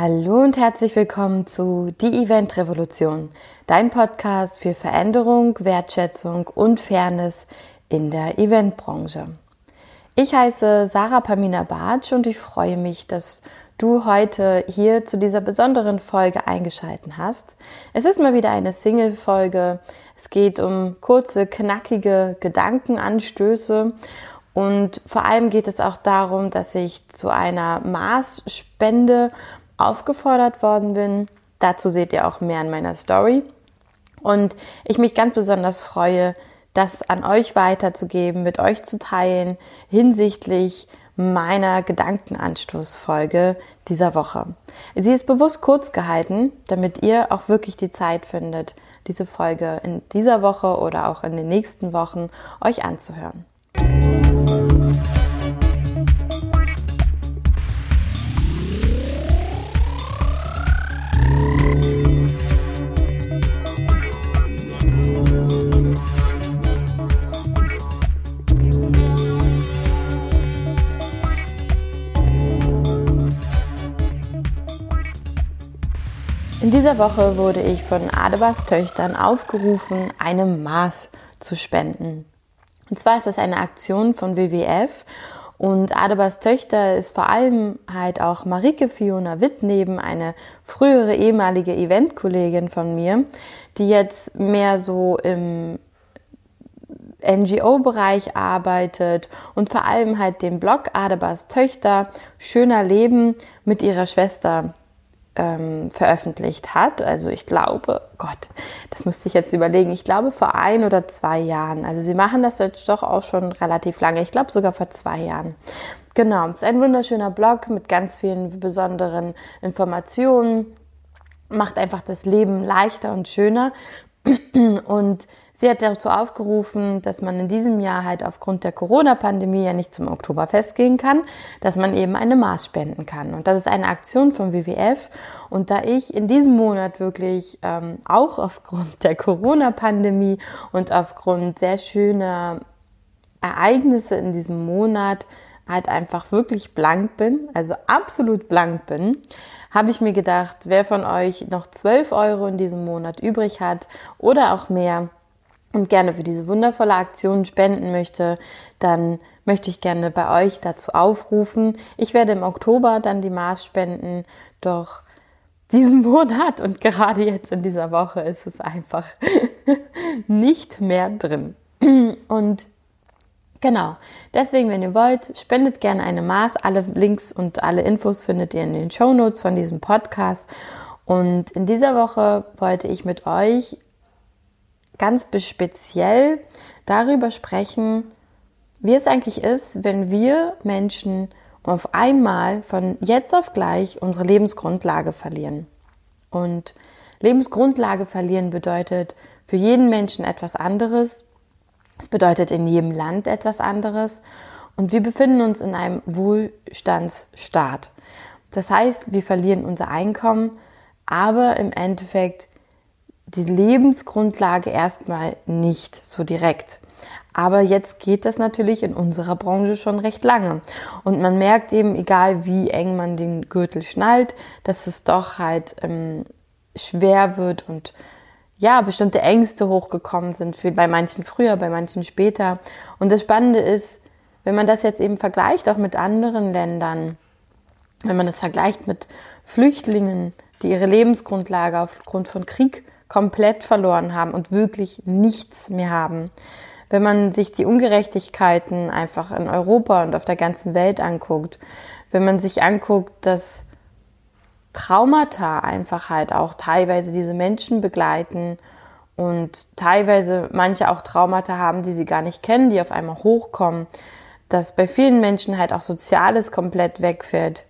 Hallo und herzlich willkommen zu Die Event Revolution, dein Podcast für Veränderung, Wertschätzung und Fairness in der Eventbranche. Ich heiße Sarah Pamina Bartsch und ich freue mich, dass du heute hier zu dieser besonderen Folge eingeschalten hast. Es ist mal wieder eine Single-Folge. Es geht um kurze, knackige Gedankenanstöße und vor allem geht es auch darum, dass ich zu einer Maßspende aufgefordert worden bin. Dazu seht ihr auch mehr in meiner Story. Und ich mich ganz besonders freue, das an euch weiterzugeben, mit euch zu teilen hinsichtlich meiner Gedankenanstoßfolge dieser Woche. Sie ist bewusst kurz gehalten, damit ihr auch wirklich die Zeit findet, diese Folge in dieser Woche oder auch in den nächsten Wochen euch anzuhören. In dieser Woche wurde ich von Adebas Töchtern aufgerufen, eine Maß zu spenden. Und zwar ist das eine Aktion von WWF und Adebas Töchter ist vor allem halt auch Marike Fiona Wittneben, eine frühere ehemalige Eventkollegin von mir, die jetzt mehr so im NGO-Bereich arbeitet und vor allem halt den Blog Adebas Töchter Schöner Leben mit ihrer Schwester ähm, veröffentlicht hat. Also ich glaube, Gott, das müsste ich jetzt überlegen, ich glaube vor ein oder zwei Jahren. Also sie machen das jetzt doch auch schon relativ lange. Ich glaube sogar vor zwei Jahren. Genau, es ist ein wunderschöner Blog mit ganz vielen besonderen Informationen. Macht einfach das Leben leichter und schöner. Und sie hat dazu aufgerufen, dass man in diesem Jahr halt aufgrund der Corona-Pandemie ja nicht zum Oktoberfest gehen kann, dass man eben eine Maß spenden kann. Und das ist eine Aktion vom WWF. Und da ich in diesem Monat wirklich ähm, auch aufgrund der Corona-Pandemie und aufgrund sehr schöner Ereignisse in diesem Monat halt einfach wirklich blank bin, also absolut blank bin, habe ich mir gedacht, wer von euch noch 12 Euro in diesem Monat übrig hat oder auch mehr und gerne für diese wundervolle Aktion spenden möchte, dann möchte ich gerne bei euch dazu aufrufen. Ich werde im Oktober dann die Maß spenden, doch diesen Monat und gerade jetzt in dieser Woche ist es einfach nicht mehr drin. Und Genau. Deswegen, wenn ihr wollt, spendet gerne eine Maß. Alle Links und alle Infos findet ihr in den Show Notes von diesem Podcast. Und in dieser Woche wollte ich mit euch ganz speziell darüber sprechen, wie es eigentlich ist, wenn wir Menschen auf einmal von jetzt auf gleich unsere Lebensgrundlage verlieren. Und Lebensgrundlage verlieren bedeutet für jeden Menschen etwas anderes. Es bedeutet in jedem Land etwas anderes. Und wir befinden uns in einem Wohlstandsstaat. Das heißt, wir verlieren unser Einkommen, aber im Endeffekt die Lebensgrundlage erstmal nicht so direkt. Aber jetzt geht das natürlich in unserer Branche schon recht lange. Und man merkt eben, egal wie eng man den Gürtel schnallt, dass es doch halt ähm, schwer wird und ja, bestimmte Ängste hochgekommen sind, für, bei manchen früher, bei manchen später. Und das Spannende ist, wenn man das jetzt eben vergleicht, auch mit anderen Ländern, wenn man das vergleicht mit Flüchtlingen, die ihre Lebensgrundlage aufgrund von Krieg komplett verloren haben und wirklich nichts mehr haben. Wenn man sich die Ungerechtigkeiten einfach in Europa und auf der ganzen Welt anguckt, wenn man sich anguckt, dass Traumata einfach halt auch teilweise diese Menschen begleiten und teilweise manche auch Traumata haben, die sie gar nicht kennen, die auf einmal hochkommen, dass bei vielen Menschen halt auch Soziales komplett wegfällt.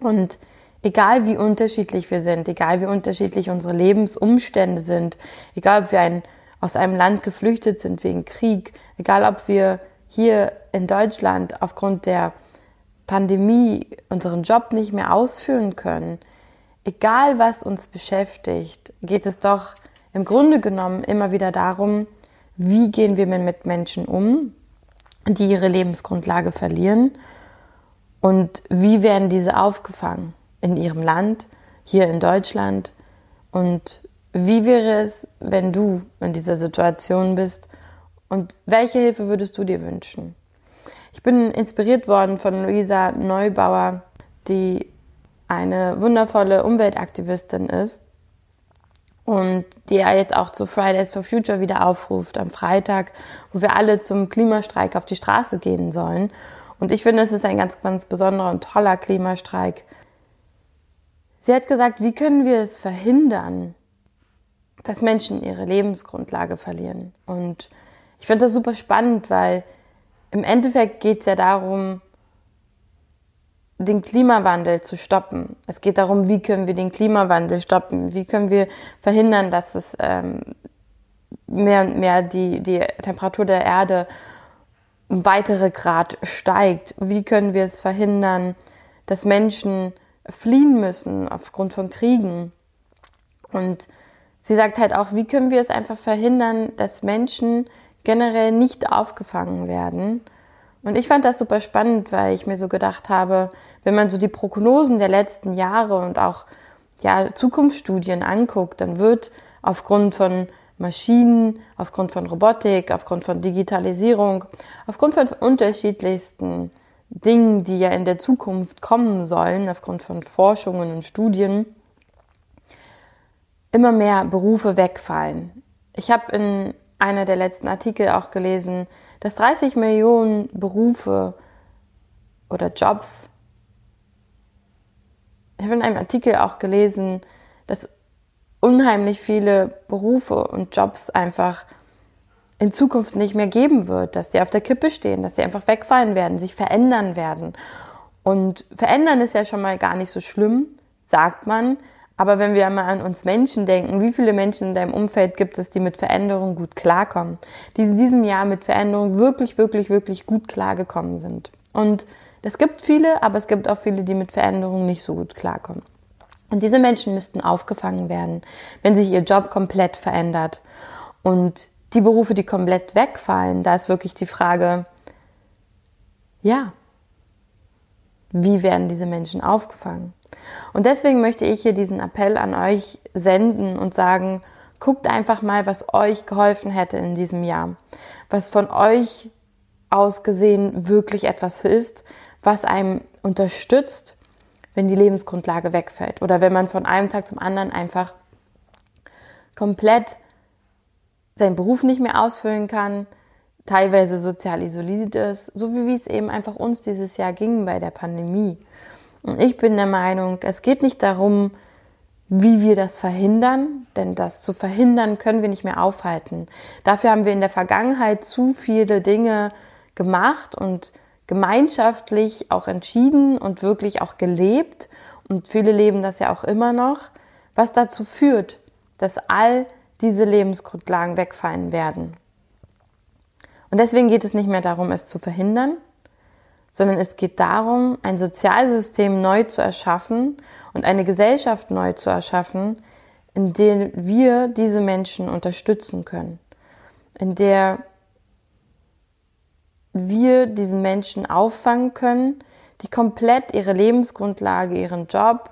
Und egal wie unterschiedlich wir sind, egal wie unterschiedlich unsere Lebensumstände sind, egal ob wir ein, aus einem Land geflüchtet sind wegen Krieg, egal ob wir hier in Deutschland aufgrund der Pandemie unseren Job nicht mehr ausführen können, egal was uns beschäftigt, geht es doch im Grunde genommen immer wieder darum, wie gehen wir mit Menschen um, die ihre Lebensgrundlage verlieren und wie werden diese aufgefangen. in ihrem Land, hier in Deutschland. Und wie wäre es, wenn du in dieser Situation bist? Und welche Hilfe würdest du dir wünschen? Ich bin inspiriert worden von Luisa Neubauer, die eine wundervolle Umweltaktivistin ist und die er jetzt auch zu Fridays for Future wieder aufruft am Freitag, wo wir alle zum Klimastreik auf die Straße gehen sollen. Und ich finde, es ist ein ganz, ganz besonderer und toller Klimastreik. Sie hat gesagt, wie können wir es verhindern, dass Menschen ihre Lebensgrundlage verlieren? Und ich finde das super spannend, weil im Endeffekt geht es ja darum, den Klimawandel zu stoppen. Es geht darum, wie können wir den Klimawandel stoppen? Wie können wir verhindern, dass es ähm, mehr und mehr die, die Temperatur der Erde um weitere Grad steigt? Wie können wir es verhindern, dass Menschen fliehen müssen aufgrund von Kriegen? Und sie sagt halt auch, wie können wir es einfach verhindern, dass Menschen generell nicht aufgefangen werden? Und ich fand das super spannend, weil ich mir so gedacht habe, wenn man so die Prognosen der letzten Jahre und auch ja, Zukunftsstudien anguckt, dann wird aufgrund von Maschinen, aufgrund von Robotik, aufgrund von Digitalisierung, aufgrund von unterschiedlichsten Dingen, die ja in der Zukunft kommen sollen, aufgrund von Forschungen und Studien, immer mehr Berufe wegfallen. Ich habe in einer der letzten Artikel auch gelesen, dass 30 Millionen Berufe oder Jobs, ich habe in einem Artikel auch gelesen, dass unheimlich viele Berufe und Jobs einfach in Zukunft nicht mehr geben wird, dass die auf der Kippe stehen, dass sie einfach wegfallen werden, sich verändern werden. Und verändern ist ja schon mal gar nicht so schlimm, sagt man, aber wenn wir einmal an uns Menschen denken, wie viele Menschen in deinem Umfeld gibt es, die mit Veränderung gut klarkommen, die in diesem Jahr mit Veränderung wirklich, wirklich, wirklich gut klargekommen sind. Und es gibt viele, aber es gibt auch viele, die mit Veränderung nicht so gut klarkommen. Und diese Menschen müssten aufgefangen werden, wenn sich ihr Job komplett verändert. Und die Berufe, die komplett wegfallen, da ist wirklich die Frage, ja, wie werden diese Menschen aufgefangen? Und deswegen möchte ich hier diesen Appell an euch senden und sagen, guckt einfach mal, was euch geholfen hätte in diesem Jahr, was von euch aus gesehen wirklich etwas ist, was einem unterstützt, wenn die Lebensgrundlage wegfällt oder wenn man von einem Tag zum anderen einfach komplett seinen Beruf nicht mehr ausfüllen kann, teilweise sozial isoliert ist, so wie es eben einfach uns dieses Jahr ging bei der Pandemie. Und ich bin der Meinung, es geht nicht darum, wie wir das verhindern, denn das zu verhindern können wir nicht mehr aufhalten. Dafür haben wir in der Vergangenheit zu viele Dinge gemacht und gemeinschaftlich auch entschieden und wirklich auch gelebt. Und viele leben das ja auch immer noch, was dazu führt, dass all diese Lebensgrundlagen wegfallen werden. Und deswegen geht es nicht mehr darum, es zu verhindern, sondern es geht darum, ein Sozialsystem neu zu erschaffen und eine Gesellschaft neu zu erschaffen, in der wir diese Menschen unterstützen können, in der wir diesen Menschen auffangen können, die komplett ihre Lebensgrundlage, ihren Job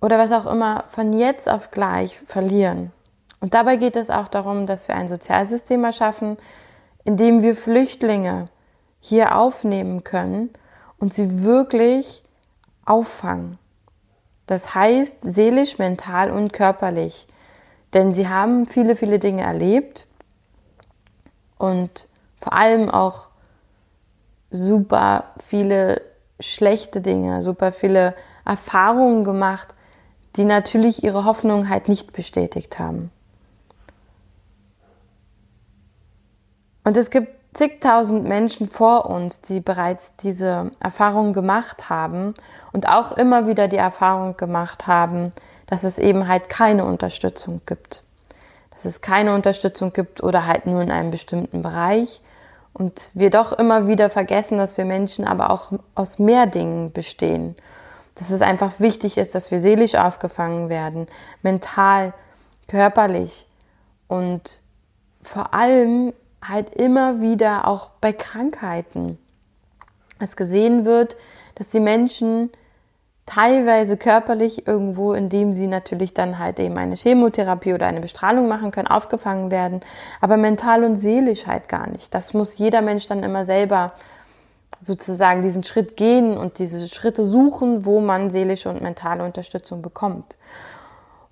oder was auch immer von jetzt auf gleich verlieren. Und dabei geht es auch darum, dass wir ein Sozialsystem erschaffen, in dem wir Flüchtlinge hier aufnehmen können und sie wirklich auffangen. Das heißt seelisch, mental und körperlich. Denn sie haben viele, viele Dinge erlebt und vor allem auch super viele schlechte Dinge, super viele Erfahrungen gemacht, die natürlich ihre Hoffnung halt nicht bestätigt haben. Und es gibt zigtausend Menschen vor uns, die bereits diese Erfahrung gemacht haben und auch immer wieder die Erfahrung gemacht haben, dass es eben halt keine Unterstützung gibt. Dass es keine Unterstützung gibt oder halt nur in einem bestimmten Bereich. Und wir doch immer wieder vergessen, dass wir Menschen aber auch aus mehr Dingen bestehen. Dass es einfach wichtig ist, dass wir seelisch aufgefangen werden, mental, körperlich und vor allem halt immer wieder auch bei Krankheiten, es gesehen wird, dass die Menschen, teilweise körperlich irgendwo, indem sie natürlich dann halt eben eine Chemotherapie oder eine Bestrahlung machen können, aufgefangen werden, aber mental und seelisch halt gar nicht. Das muss jeder Mensch dann immer selber sozusagen diesen Schritt gehen und diese Schritte suchen, wo man seelische und mentale Unterstützung bekommt.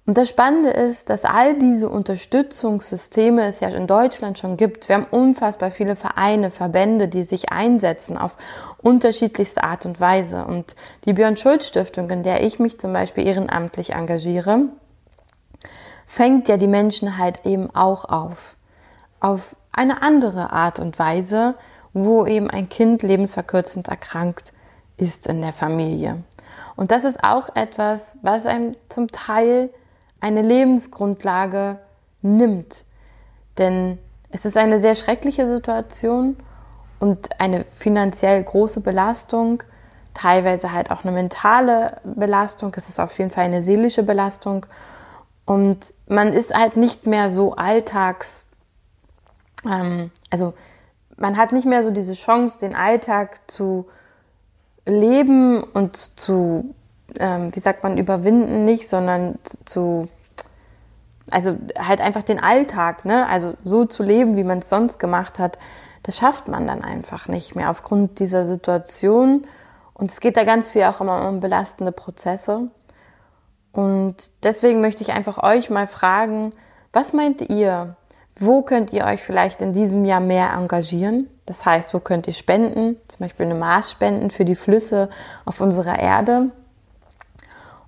Und das Spannende ist, dass all diese Unterstützungssysteme es ja in Deutschland schon gibt. Wir haben unfassbar viele Vereine, Verbände, die sich einsetzen auf unterschiedlichste Art und Weise. Und die Björn Schulz Stiftung, in der ich mich zum Beispiel ehrenamtlich engagiere, fängt ja die Menschen halt eben auch auf. Auf eine andere Art und Weise, wo eben ein Kind lebensverkürzend erkrankt ist in der Familie. Und das ist auch etwas, was einem zum Teil eine Lebensgrundlage nimmt. Denn es ist eine sehr schreckliche Situation und eine finanziell große Belastung, teilweise halt auch eine mentale Belastung, es ist auf jeden Fall eine seelische Belastung und man ist halt nicht mehr so alltags, ähm, also man hat nicht mehr so diese Chance, den Alltag zu leben und zu ähm, wie sagt man, überwinden nicht, sondern zu, also halt einfach den Alltag, ne? Also so zu leben, wie man es sonst gemacht hat, das schafft man dann einfach nicht mehr aufgrund dieser Situation. Und es geht da ganz viel auch immer um belastende Prozesse. Und deswegen möchte ich einfach euch mal fragen, was meint ihr? Wo könnt ihr euch vielleicht in diesem Jahr mehr engagieren? Das heißt, wo könnt ihr spenden? Zum Beispiel eine Maß spenden für die Flüsse auf unserer Erde.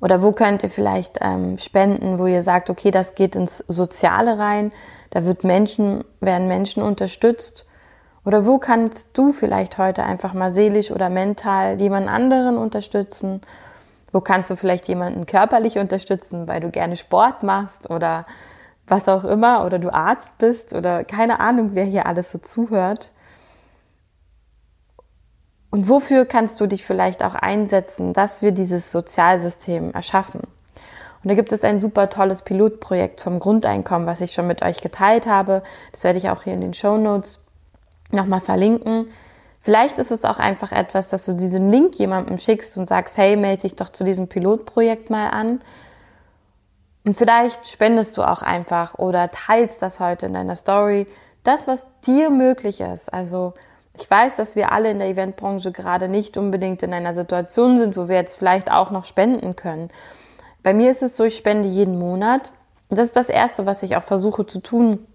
Oder wo könnt ihr vielleicht ähm, spenden, wo ihr sagt, okay, das geht ins Soziale rein, da wird Menschen, werden Menschen unterstützt. Oder wo kannst du vielleicht heute einfach mal seelisch oder mental jemand anderen unterstützen? Wo kannst du vielleicht jemanden körperlich unterstützen, weil du gerne Sport machst oder was auch immer oder du Arzt bist oder keine Ahnung, wer hier alles so zuhört. Und wofür kannst du dich vielleicht auch einsetzen, dass wir dieses Sozialsystem erschaffen? Und da gibt es ein super tolles Pilotprojekt vom Grundeinkommen, was ich schon mit euch geteilt habe. Das werde ich auch hier in den Show Notes nochmal verlinken. Vielleicht ist es auch einfach etwas, dass du diesen Link jemandem schickst und sagst, hey, melde dich doch zu diesem Pilotprojekt mal an. Und vielleicht spendest du auch einfach oder teilst das heute in deiner Story. Das, was dir möglich ist. Also ich weiß, dass wir alle in der Eventbranche gerade nicht unbedingt in einer Situation sind, wo wir jetzt vielleicht auch noch spenden können. Bei mir ist es so, ich spende jeden Monat. Und das ist das Erste, was ich auch versuche zu tun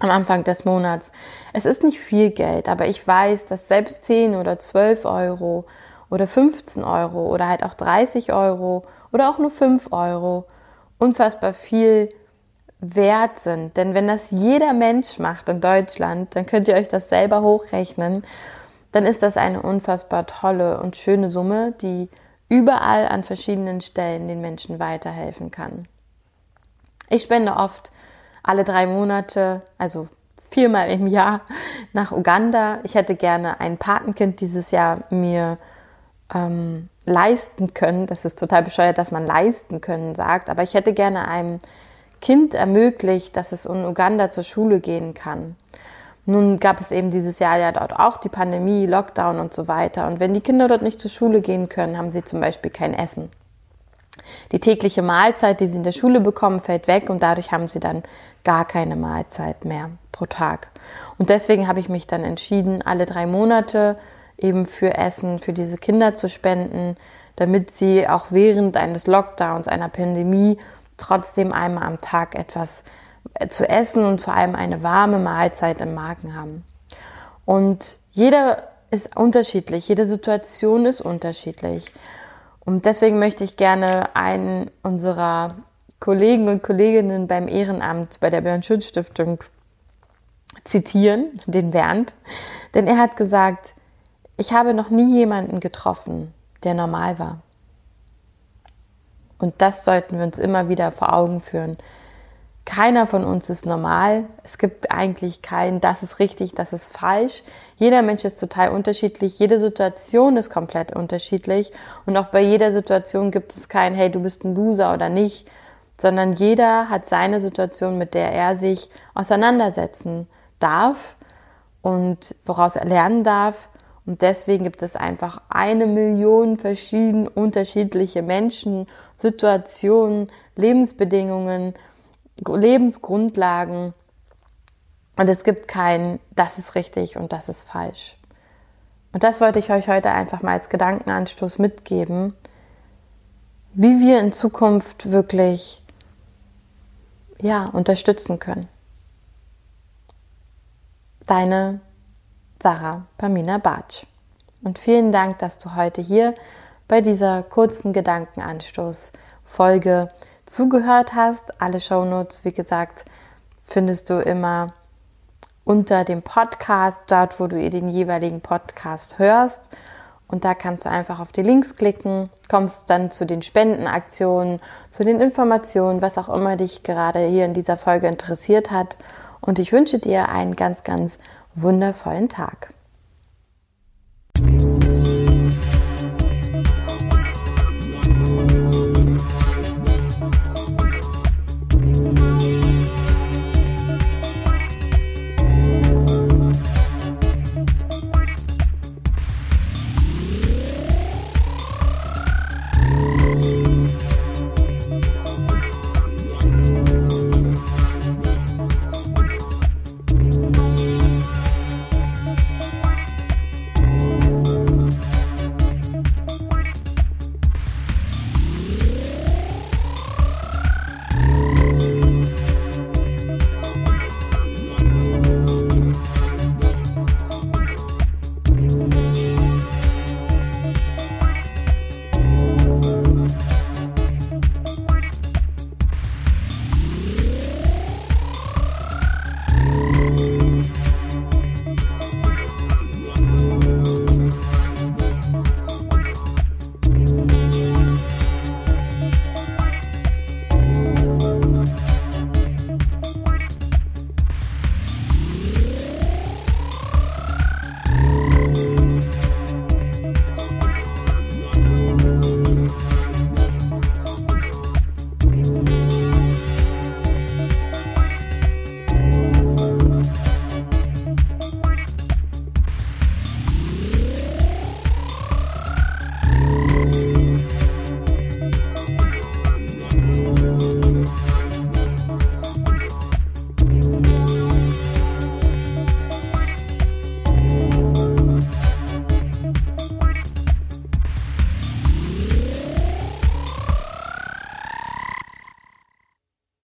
am Anfang des Monats. Es ist nicht viel Geld, aber ich weiß, dass selbst 10 oder 12 Euro oder 15 Euro oder halt auch 30 Euro oder auch nur 5 Euro unfassbar viel wert sind. Denn wenn das jeder Mensch macht in Deutschland, dann könnt ihr euch das selber hochrechnen, dann ist das eine unfassbar tolle und schöne Summe, die überall an verschiedenen Stellen den Menschen weiterhelfen kann. Ich spende oft alle drei Monate, also viermal im Jahr nach Uganda. Ich hätte gerne ein Patenkind dieses Jahr mir ähm, leisten können. Das ist total bescheuert, dass man leisten können sagt, aber ich hätte gerne einen Kind ermöglicht, dass es in Uganda zur Schule gehen kann. Nun gab es eben dieses Jahr ja dort auch die Pandemie, Lockdown und so weiter. Und wenn die Kinder dort nicht zur Schule gehen können, haben sie zum Beispiel kein Essen. Die tägliche Mahlzeit, die sie in der Schule bekommen, fällt weg und dadurch haben sie dann gar keine Mahlzeit mehr pro Tag. Und deswegen habe ich mich dann entschieden, alle drei Monate eben für Essen für diese Kinder zu spenden, damit sie auch während eines Lockdowns, einer Pandemie trotzdem einmal am Tag etwas äh, zu essen und vor allem eine warme Mahlzeit im Magen haben. Und jeder ist unterschiedlich, jede Situation ist unterschiedlich. Und deswegen möchte ich gerne einen unserer Kollegen und Kolleginnen beim Ehrenamt bei der Björn Schütz Stiftung zitieren, den Bernd, denn er hat gesagt, ich habe noch nie jemanden getroffen, der normal war. Und das sollten wir uns immer wieder vor Augen führen. Keiner von uns ist normal. Es gibt eigentlich kein, das ist richtig, das ist falsch. Jeder Mensch ist total unterschiedlich. Jede Situation ist komplett unterschiedlich. Und auch bei jeder Situation gibt es kein, hey, du bist ein Loser oder nicht, sondern jeder hat seine Situation, mit der er sich auseinandersetzen darf und woraus er lernen darf Und deswegen gibt es einfach eine Million verschieden unterschiedliche Menschen, Situationen, Lebensbedingungen, Lebensgrundlagen. Und es gibt kein, das ist richtig und das ist falsch. Und das wollte ich euch heute einfach mal als Gedankenanstoß mitgeben, wie wir in Zukunft wirklich ja, unterstützen können. Deine Sarah Pamina Bartsch. Und vielen Dank, dass du heute hier bei dieser kurzen Gedankenanstoß-Folge zugehört hast. Alle Shownotes, wie gesagt, findest du immer unter dem Podcast, dort, wo du den jeweiligen Podcast hörst. Und da kannst du einfach auf die Links klicken, kommst dann zu den Spendenaktionen, zu den Informationen, was auch immer dich gerade hier in dieser Folge interessiert hat. Und ich wünsche dir einen ganz, ganz wundervollen Tag.